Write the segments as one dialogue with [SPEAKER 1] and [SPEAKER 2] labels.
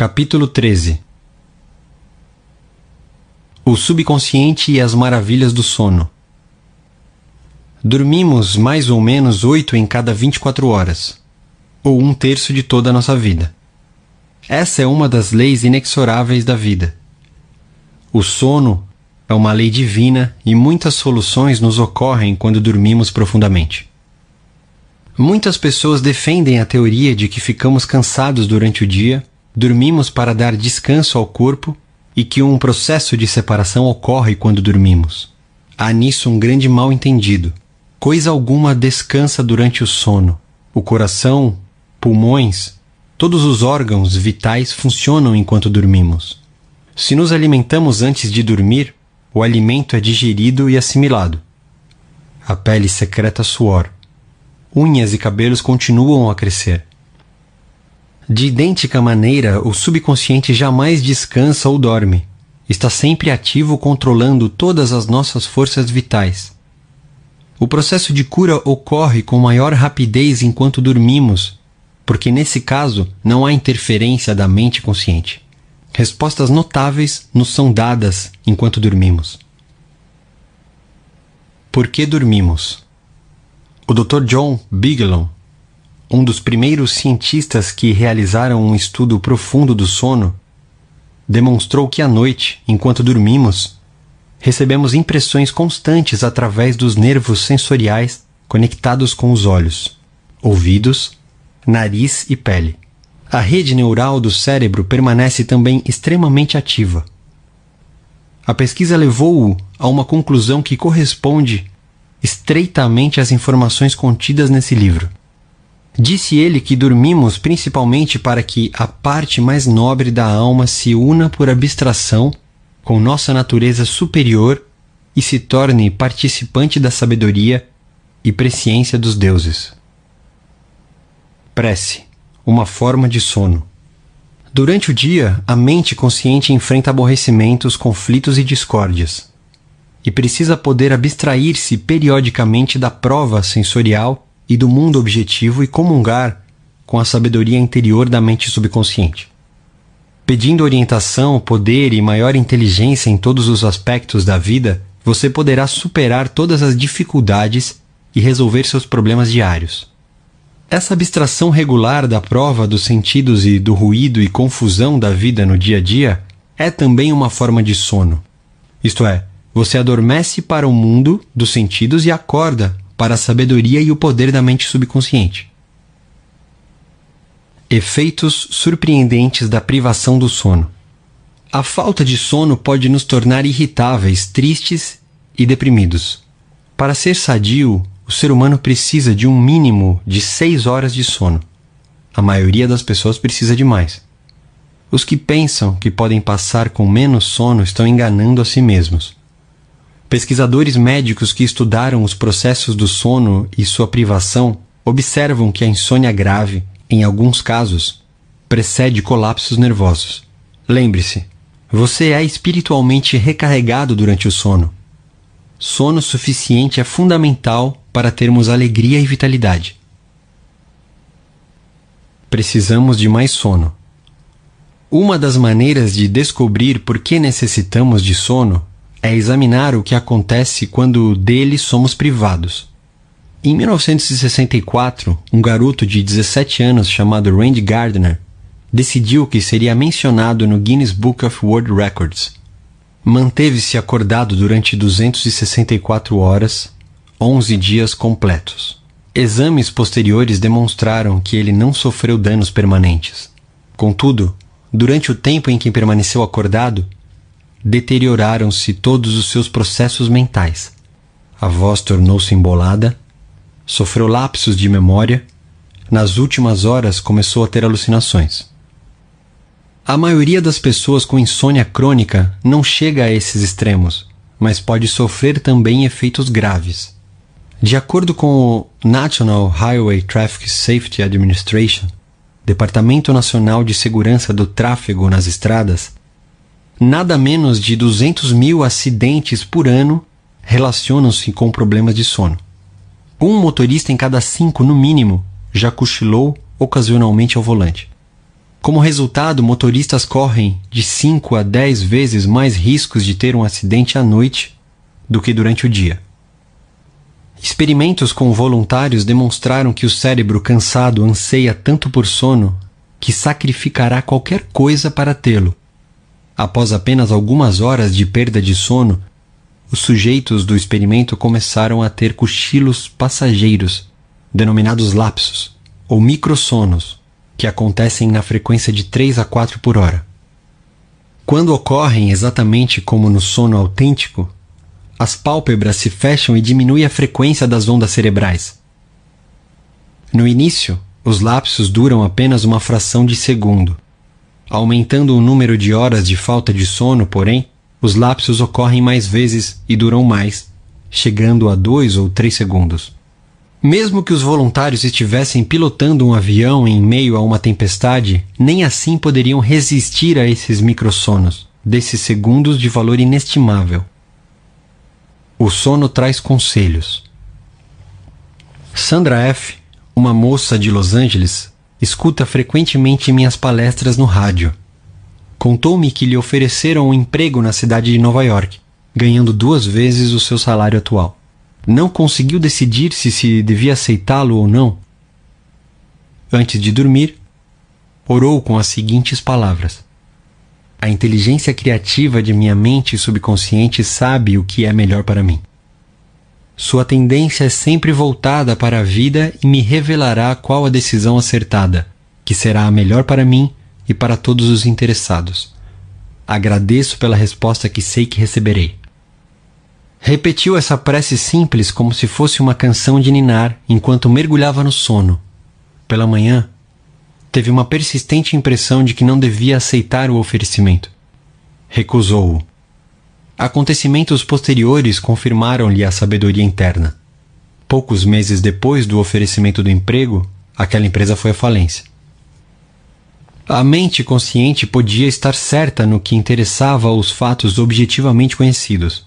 [SPEAKER 1] Capítulo 13 O subconsciente e as maravilhas do sono. Dormimos mais ou menos oito em cada 24 horas, ou um terço de toda a nossa vida. Essa é uma das leis inexoráveis da vida. O sono é uma lei divina e muitas soluções nos ocorrem quando dormimos profundamente. Muitas pessoas defendem a teoria de que ficamos cansados durante o dia, dormimos para dar descanso ao corpo e que um processo de separação ocorre quando dormimos. Há nisso um grande mal-entendido. Coisa alguma descansa durante o sono. O coração, pulmões, todos os órgãos vitais funcionam enquanto dormimos. Se nos alimentamos antes de dormir, o alimento é digerido e assimilado. A pele secreta suor unhas e cabelos continuam a crescer. De idêntica maneira, o subconsciente jamais descansa ou dorme. Está sempre ativo controlando todas as nossas forças vitais. O processo de cura ocorre com maior rapidez enquanto dormimos, porque nesse caso não há interferência da mente consciente. Respostas notáveis nos são dadas enquanto dormimos. Por que dormimos? O Dr. John Bigelow, um dos primeiros cientistas que realizaram um estudo profundo do sono, demonstrou que à noite, enquanto dormimos, recebemos impressões constantes através dos nervos sensoriais conectados com os olhos, ouvidos, nariz e pele. A rede neural do cérebro permanece também extremamente ativa. A pesquisa levou-o a uma conclusão que corresponde estreitamente as informações contidas nesse livro. Disse ele que dormimos principalmente para que a parte mais nobre da alma se una por abstração com nossa natureza superior e se torne participante da sabedoria e presciência dos deuses. Prece uma forma de sono. Durante o dia, a mente consciente enfrenta aborrecimentos, conflitos e discórdias e precisa poder abstrair-se periodicamente da prova sensorial e do mundo objetivo e comungar com a sabedoria interior da mente subconsciente. Pedindo orientação, poder e maior inteligência em todos os aspectos da vida, você poderá superar todas as dificuldades e resolver seus problemas diários. Essa abstração regular da prova dos sentidos e do ruído e confusão da vida no dia a dia é também uma forma de sono. Isto é, você adormece para o mundo dos sentidos e acorda para a sabedoria e o poder da mente subconsciente. Efeitos surpreendentes da privação do sono. A falta de sono pode nos tornar irritáveis, tristes e deprimidos. Para ser sadio, o ser humano precisa de um mínimo de seis horas de sono. A maioria das pessoas precisa de mais. Os que pensam que podem passar com menos sono estão enganando a si mesmos. Pesquisadores médicos que estudaram os processos do sono e sua privação observam que a insônia grave, em alguns casos, precede colapsos nervosos. Lembre-se, você é espiritualmente recarregado durante o sono. Sono suficiente é fundamental para termos alegria e vitalidade. Precisamos de mais sono. Uma das maneiras de descobrir por que necessitamos de sono é examinar o que acontece quando dele somos privados. Em 1964, um garoto de 17 anos chamado Randy Gardner decidiu que seria mencionado no Guinness Book of World Records. Manteve-se acordado durante 264 horas, 11 dias completos. Exames posteriores demonstraram que ele não sofreu danos permanentes. Contudo, durante o tempo em que permaneceu acordado, deterioraram-se todos os seus processos mentais. A voz tornou-se embolada, sofreu lapsos de memória, nas últimas horas começou a ter alucinações. A maioria das pessoas com insônia crônica não chega a esses extremos, mas pode sofrer também efeitos graves. De acordo com o National Highway Traffic Safety Administration, Departamento Nacional de Segurança do Tráfego nas Estradas, nada menos de 200 mil acidentes por ano relacionam-se com problemas de sono. Um motorista em cada cinco, no mínimo, já cochilou ocasionalmente ao volante. Como resultado, motoristas correm de 5 a 10 vezes mais riscos de ter um acidente à noite do que durante o dia. Experimentos com voluntários demonstraram que o cérebro cansado anseia tanto por sono que sacrificará qualquer coisa para tê-lo. Após apenas algumas horas de perda de sono, os sujeitos do experimento começaram a ter cochilos passageiros, denominados lapsos, ou microsonos, que acontecem na frequência de 3 a 4 por hora. Quando ocorrem exatamente como no sono autêntico, as pálpebras se fecham e diminui a frequência das ondas cerebrais. No início, os lapsos duram apenas uma fração de segundo. Aumentando o número de horas de falta de sono, porém, os lapsos ocorrem mais vezes e duram mais, chegando a dois ou três segundos. Mesmo que os voluntários estivessem pilotando um avião em meio a uma tempestade, nem assim poderiam resistir a esses microsonos, desses segundos de valor inestimável. O sono traz conselhos. Sandra F., uma moça de Los Angeles, escuta frequentemente minhas palestras no rádio. Contou-me que lhe ofereceram um emprego na cidade de Nova York, ganhando duas vezes o seu salário atual. Não conseguiu decidir se se devia aceitá-lo ou não. Antes de dormir, orou com as seguintes palavras: a inteligência criativa de minha mente subconsciente sabe o que é melhor para mim. Sua tendência é sempre voltada para a vida e me revelará qual a decisão acertada, que será a melhor para mim e para todos os interessados. Agradeço pela resposta que sei que receberei. Repetiu essa prece simples como se fosse uma canção de ninar enquanto mergulhava no sono. Pela manhã, teve uma persistente impressão de que não devia aceitar o oferecimento. Recusou-o. Acontecimentos posteriores confirmaram-lhe a sabedoria interna. Poucos meses depois do oferecimento do emprego, aquela empresa foi à falência. A mente consciente podia estar certa no que interessava aos fatos objetivamente conhecidos.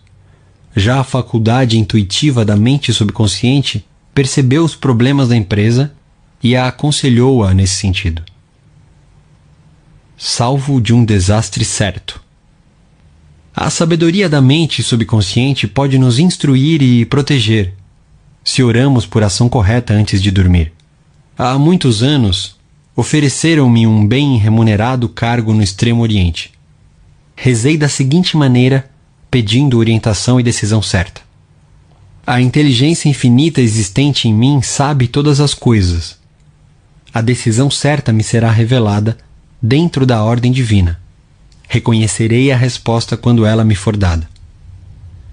[SPEAKER 1] Já a faculdade intuitiva da mente subconsciente percebeu os problemas da empresa e a aconselhou-a nesse sentido. Salvo de um desastre certo. A sabedoria da mente subconsciente pode nos instruir e proteger, se oramos por ação correta antes de dormir. Há muitos anos, ofereceram-me um bem remunerado cargo no Extremo Oriente. Rezei da seguinte maneira, pedindo orientação e decisão certa. A inteligência infinita existente em mim sabe todas as coisas a decisão certa me será revelada dentro da ordem divina. Reconhecerei a resposta quando ela me for dada.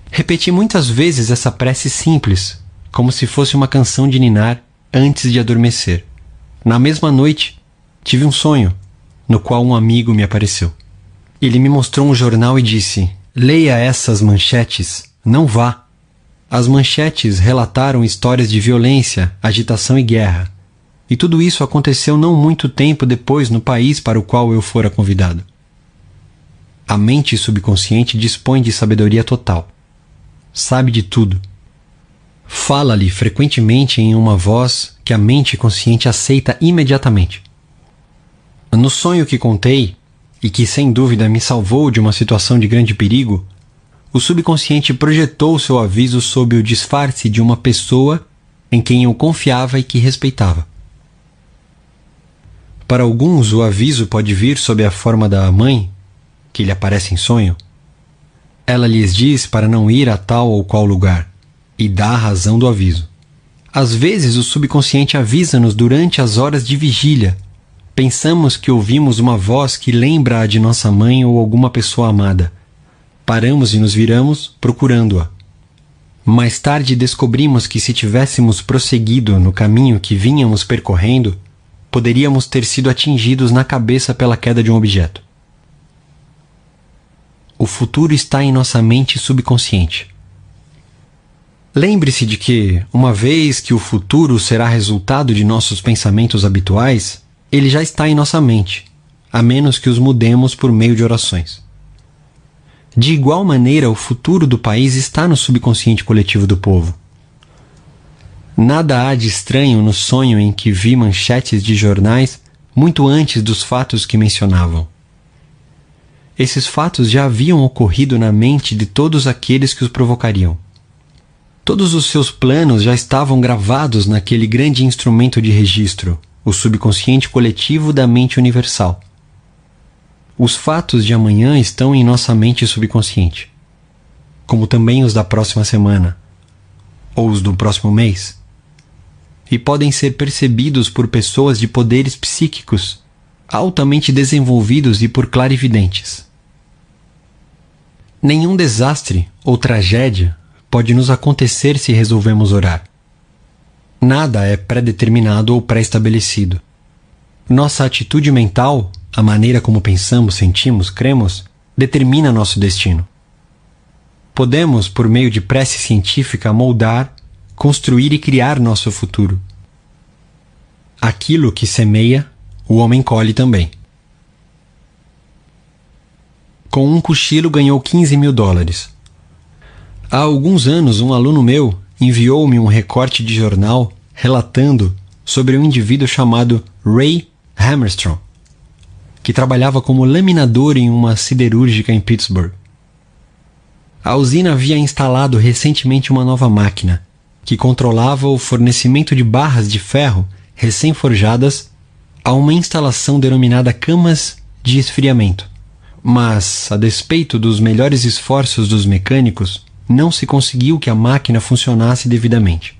[SPEAKER 1] Repeti muitas vezes essa prece simples, como se fosse uma canção de ninar antes de adormecer. Na mesma noite, tive um sonho, no qual um amigo me apareceu. Ele me mostrou um jornal e disse: Leia essas manchetes, não vá. As manchetes relataram histórias de violência, agitação e guerra e tudo isso aconteceu não muito tempo depois no país para o qual eu fora convidado. A mente subconsciente dispõe de sabedoria total. Sabe de tudo. Fala-lhe frequentemente em uma voz que a mente consciente aceita imediatamente. No sonho que contei, e que sem dúvida me salvou de uma situação de grande perigo, o subconsciente projetou seu aviso sob o disfarce de uma pessoa em quem eu confiava e que respeitava. Para alguns, o aviso pode vir sob a forma da mãe, que lhe aparece em sonho. Ela lhes diz para não ir a tal ou qual lugar, e dá a razão do aviso. Às vezes, o subconsciente avisa-nos durante as horas de vigília. Pensamos que ouvimos uma voz que lembra a de nossa mãe ou alguma pessoa amada. Paramos e nos viramos procurando-a. Mais tarde descobrimos que se tivéssemos prosseguido no caminho que vínhamos percorrendo, poderíamos ter sido atingidos na cabeça pela queda de um objeto. O futuro está em nossa mente subconsciente. Lembre-se de que, uma vez que o futuro será resultado de nossos pensamentos habituais, ele já está em nossa mente, a menos que os mudemos por meio de orações. De igual maneira, o futuro do país está no subconsciente coletivo do povo. Nada há de estranho no sonho em que vi manchetes de jornais muito antes dos fatos que mencionavam. Esses fatos já haviam ocorrido na mente de todos aqueles que os provocariam. Todos os seus planos já estavam gravados naquele grande instrumento de registro, o subconsciente coletivo da mente universal. Os fatos de amanhã estão em nossa mente subconsciente, como também os da próxima semana, ou os do próximo mês, e podem ser percebidos por pessoas de poderes psíquicos altamente desenvolvidos e por clarividentes. Nenhum desastre ou tragédia pode nos acontecer se resolvemos orar. Nada é pré-determinado ou pré-estabelecido. Nossa atitude mental, a maneira como pensamos, sentimos, cremos, determina nosso destino. Podemos, por meio de prece científica, moldar, construir e criar nosso futuro. Aquilo que semeia, o homem colhe também. Com um cochilo ganhou 15 mil dólares. Há alguns anos, um aluno meu enviou-me um recorte de jornal relatando sobre um indivíduo chamado Ray Hammerstrom, que trabalhava como laminador em uma siderúrgica em Pittsburgh. A usina havia instalado recentemente uma nova máquina que controlava o fornecimento de barras de ferro recém-forjadas a uma instalação denominada camas de esfriamento. Mas, a despeito dos melhores esforços dos mecânicos, não se conseguiu que a máquina funcionasse devidamente.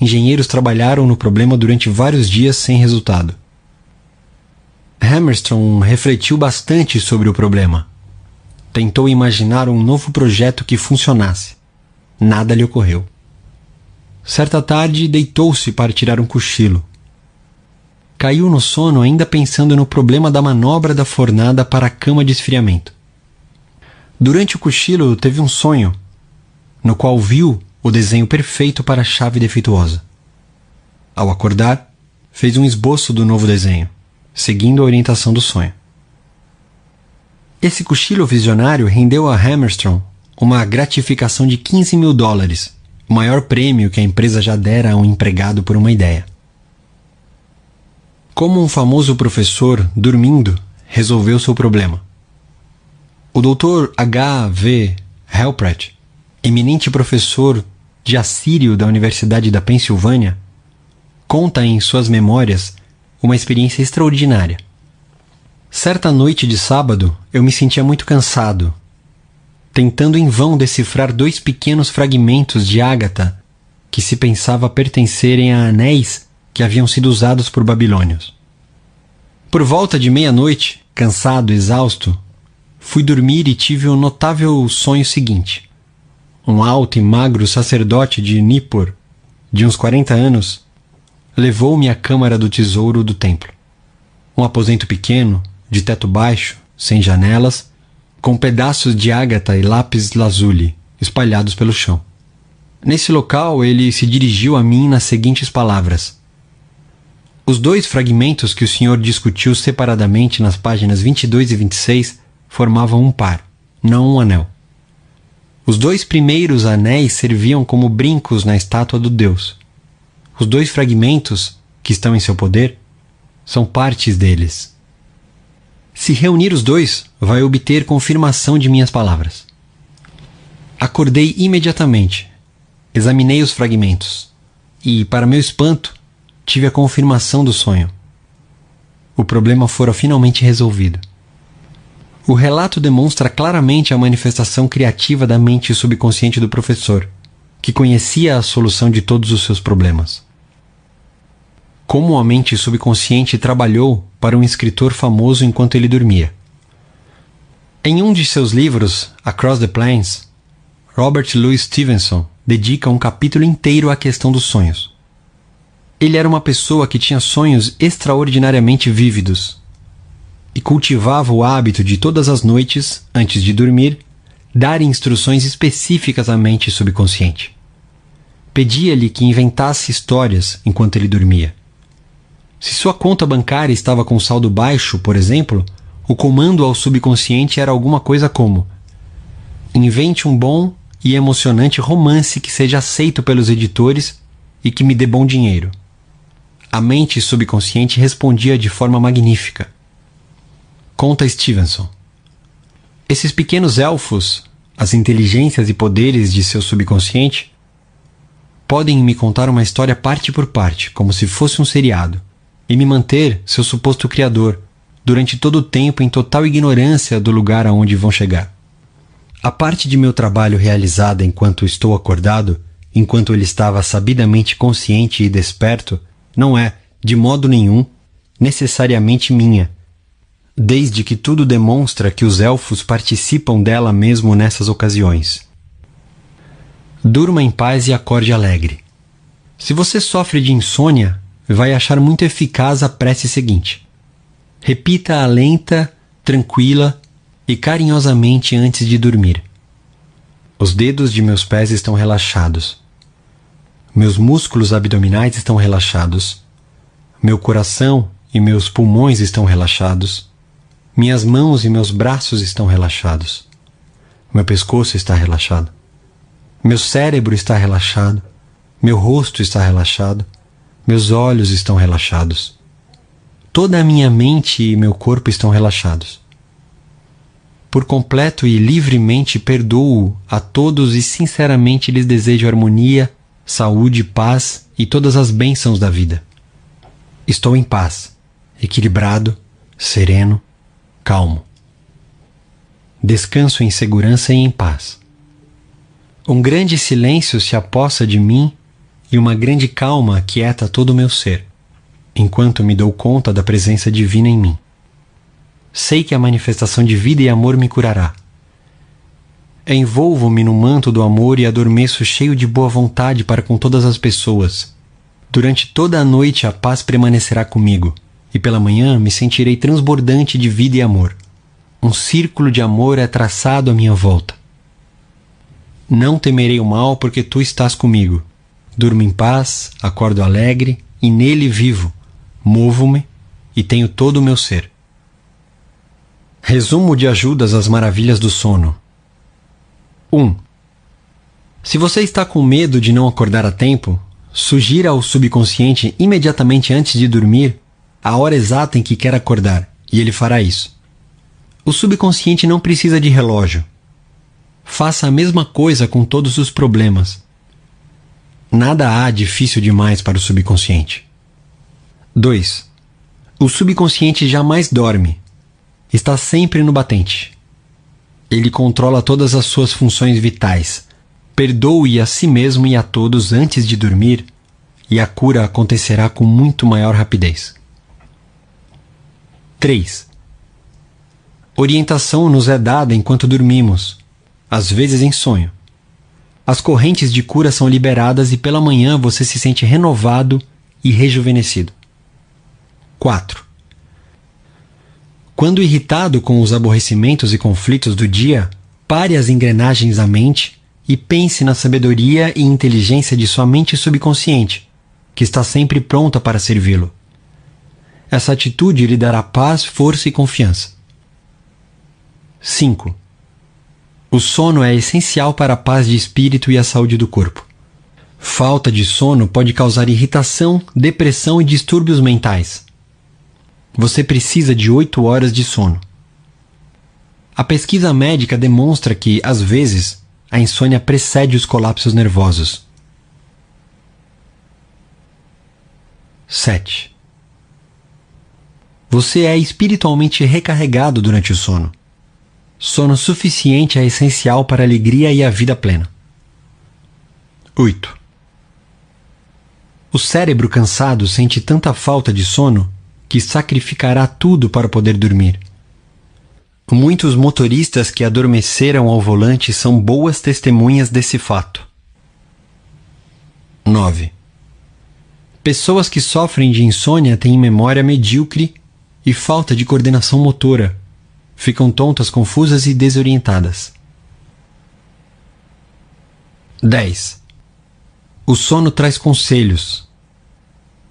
[SPEAKER 1] Engenheiros trabalharam no problema durante vários dias sem resultado. Hammerstone refletiu bastante sobre o problema. Tentou imaginar um novo projeto que funcionasse. Nada lhe ocorreu. Certa tarde, deitou-se para tirar um cochilo. Caiu no sono ainda pensando no problema da manobra da fornada para a cama de esfriamento. Durante o cochilo, teve um sonho no qual viu o desenho perfeito para a chave defeituosa. Ao acordar, fez um esboço do novo desenho, seguindo a orientação do sonho. Esse cochilo visionário rendeu a Hammerstrom uma gratificação de 15 mil dólares, o maior prêmio que a empresa já dera a um empregado por uma ideia. Como um famoso professor, dormindo, resolveu seu problema. O Dr. H. V. Helpret eminente professor de assírio da Universidade da Pensilvânia, conta em suas memórias uma experiência extraordinária. Certa noite de sábado, eu me sentia muito cansado, tentando em vão decifrar dois pequenos fragmentos de ágata que se pensava pertencerem a anéis que haviam sido usados por babilônios. Por volta de meia-noite, cansado, exausto, fui dormir e tive o notável sonho seguinte um alto e magro sacerdote de Nippur, de uns 40 anos, levou-me à câmara do tesouro do templo. Um aposento pequeno, de teto baixo, sem janelas, com pedaços de ágata e lápis lazuli espalhados pelo chão. Nesse local, ele se dirigiu a mim nas seguintes palavras: Os dois fragmentos que o senhor discutiu separadamente nas páginas 22 e 26 formavam um par, não um anel. Os dois primeiros anéis serviam como brincos na estátua do Deus. Os dois fragmentos, que estão em seu poder, são partes deles. Se reunir os dois, vai obter confirmação de minhas palavras. Acordei imediatamente, examinei os fragmentos e, para meu espanto, tive a confirmação do sonho. O problema fora finalmente resolvido. O relato demonstra claramente a manifestação criativa da mente subconsciente do professor, que conhecia a solução de todos os seus problemas. Como a mente subconsciente trabalhou para um escritor famoso enquanto ele dormia. Em um de seus livros, Across the Plains, Robert Louis Stevenson dedica um capítulo inteiro à questão dos sonhos. Ele era uma pessoa que tinha sonhos extraordinariamente vívidos e cultivava o hábito de todas as noites, antes de dormir, dar instruções específicas à mente subconsciente. Pedia-lhe que inventasse histórias enquanto ele dormia. Se sua conta bancária estava com saldo baixo, por exemplo, o comando ao subconsciente era alguma coisa como: invente um bom e emocionante romance que seja aceito pelos editores e que me dê bom dinheiro. A mente subconsciente respondia de forma magnífica. Conta Stevenson. Esses pequenos elfos, as inteligências e poderes de seu subconsciente, podem me contar uma história parte por parte, como se fosse um seriado, e me manter, seu suposto criador, durante todo o tempo em total ignorância do lugar aonde vão chegar. A parte de meu trabalho realizada enquanto estou acordado, enquanto ele estava sabidamente consciente e desperto, não é, de modo nenhum, necessariamente minha, desde que tudo demonstra que os elfos participam dela mesmo nessas ocasiões. Durma em paz e acorde alegre. Se você sofre de insônia, vai achar muito eficaz a prece seguinte. Repita-a lenta, tranquila e carinhosamente antes de dormir. Os dedos de meus pés estão relaxados. Meus músculos abdominais estão relaxados. Meu coração e meus pulmões estão relaxados. Minhas mãos e meus braços estão relaxados. Meu pescoço está relaxado. Meu cérebro está relaxado. Meu rosto está relaxado. Meus olhos estão relaxados. Toda a minha mente e meu corpo estão relaxados por completo e livremente perdoo a todos e sinceramente lhes desejo harmonia, saúde, paz e todas as bênçãos da vida. Estou em paz, equilibrado, sereno, calmo. Descanso em segurança e em paz. Um grande silêncio se apossa de mim e uma grande calma aquieta todo o meu ser, enquanto me dou conta da presença divina em mim. Sei que a manifestação de vida e amor me curará. Envolvo-me no manto do amor e adormeço cheio de boa vontade para com todas as pessoas. Durante toda a noite a paz permanecerá comigo, e pela manhã me sentirei transbordante de vida e amor. Um círculo de amor é traçado à minha volta. Não temerei o mal, porque tu estás comigo. Durmo em paz, acordo alegre e nele vivo. Movo-me e tenho todo o meu ser. Resumo de ajudas às maravilhas do sono. 1. Se você está com medo de não acordar a tempo, sugira ao subconsciente imediatamente antes de dormir a hora exata em que quer acordar, e ele fará isso. O subconsciente não precisa de relógio. Faça a mesma coisa com todos os problemas. Nada há difícil demais para o subconsciente. 2. O subconsciente jamais dorme, está sempre no batente. Ele controla todas as suas funções vitais. Perdoe a si mesmo e a todos antes de dormir, e a cura acontecerá com muito maior rapidez. 3. Orientação nos é dada enquanto dormimos, às vezes em sonho. As correntes de cura são liberadas e pela manhã você se sente renovado e rejuvenescido. 4. Quando irritado com os aborrecimentos e conflitos do dia, pare as engrenagens à mente e pense na sabedoria e inteligência de sua mente subconsciente, que está sempre pronta para servi-lo. Essa atitude lhe dará paz, força e confiança. 5. O sono é essencial para a paz de espírito e a saúde do corpo. Falta de sono pode causar irritação, depressão e distúrbios mentais você precisa de 8 horas de sono. A pesquisa médica demonstra que, às vezes, a insônia precede os colapsos nervosos. 7. Você é espiritualmente recarregado durante o sono. Sono suficiente é essencial para a alegria e a vida plena. 8. O cérebro cansado sente tanta falta de sono que sacrificará tudo para poder dormir. Muitos motoristas que adormeceram ao volante são boas testemunhas desse fato. 9. Pessoas que sofrem de insônia têm memória medíocre e falta de coordenação motora. Ficam tontas, confusas e desorientadas. 10. O sono traz conselhos,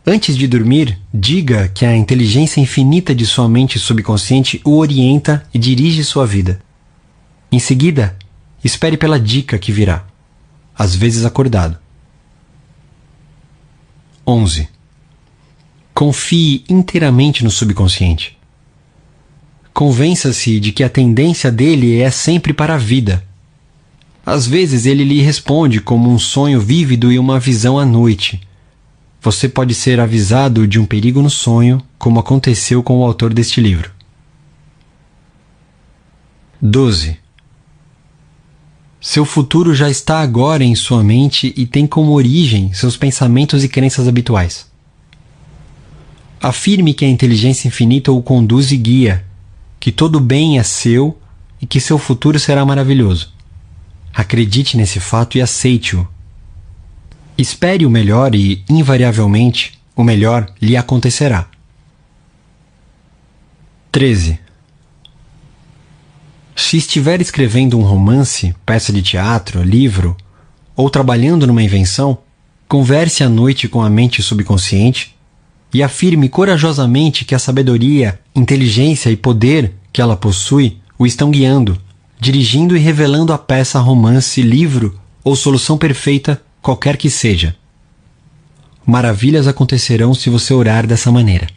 [SPEAKER 1] Antes de dormir, diga que a inteligência infinita de sua mente subconsciente o orienta e dirige sua vida. Em seguida, espere pela dica que virá, às vezes acordado. 11. Confie inteiramente no subconsciente. Convença-se de que a tendência dele é sempre para a vida. Às vezes ele lhe responde como um sonho vívido e uma visão à noite. Você pode ser avisado de um perigo no sonho, como aconteceu com o autor deste livro. 12. Seu futuro já está agora em sua mente e tem como origem seus pensamentos e crenças habituais. Afirme que a inteligência infinita o conduz e guia, que todo bem é seu e que seu futuro será maravilhoso. Acredite nesse fato e aceite-o. Espere o melhor e, invariavelmente, o melhor lhe acontecerá. 13. Se estiver escrevendo um romance, peça de teatro, livro, ou trabalhando numa invenção, converse à noite com a mente subconsciente e afirme corajosamente que a sabedoria, inteligência e poder que ela possui o estão guiando, dirigindo e revelando a peça, romance, livro ou solução perfeita, qualquer que seja. Maravilhas acontecerão se você orar dessa maneira.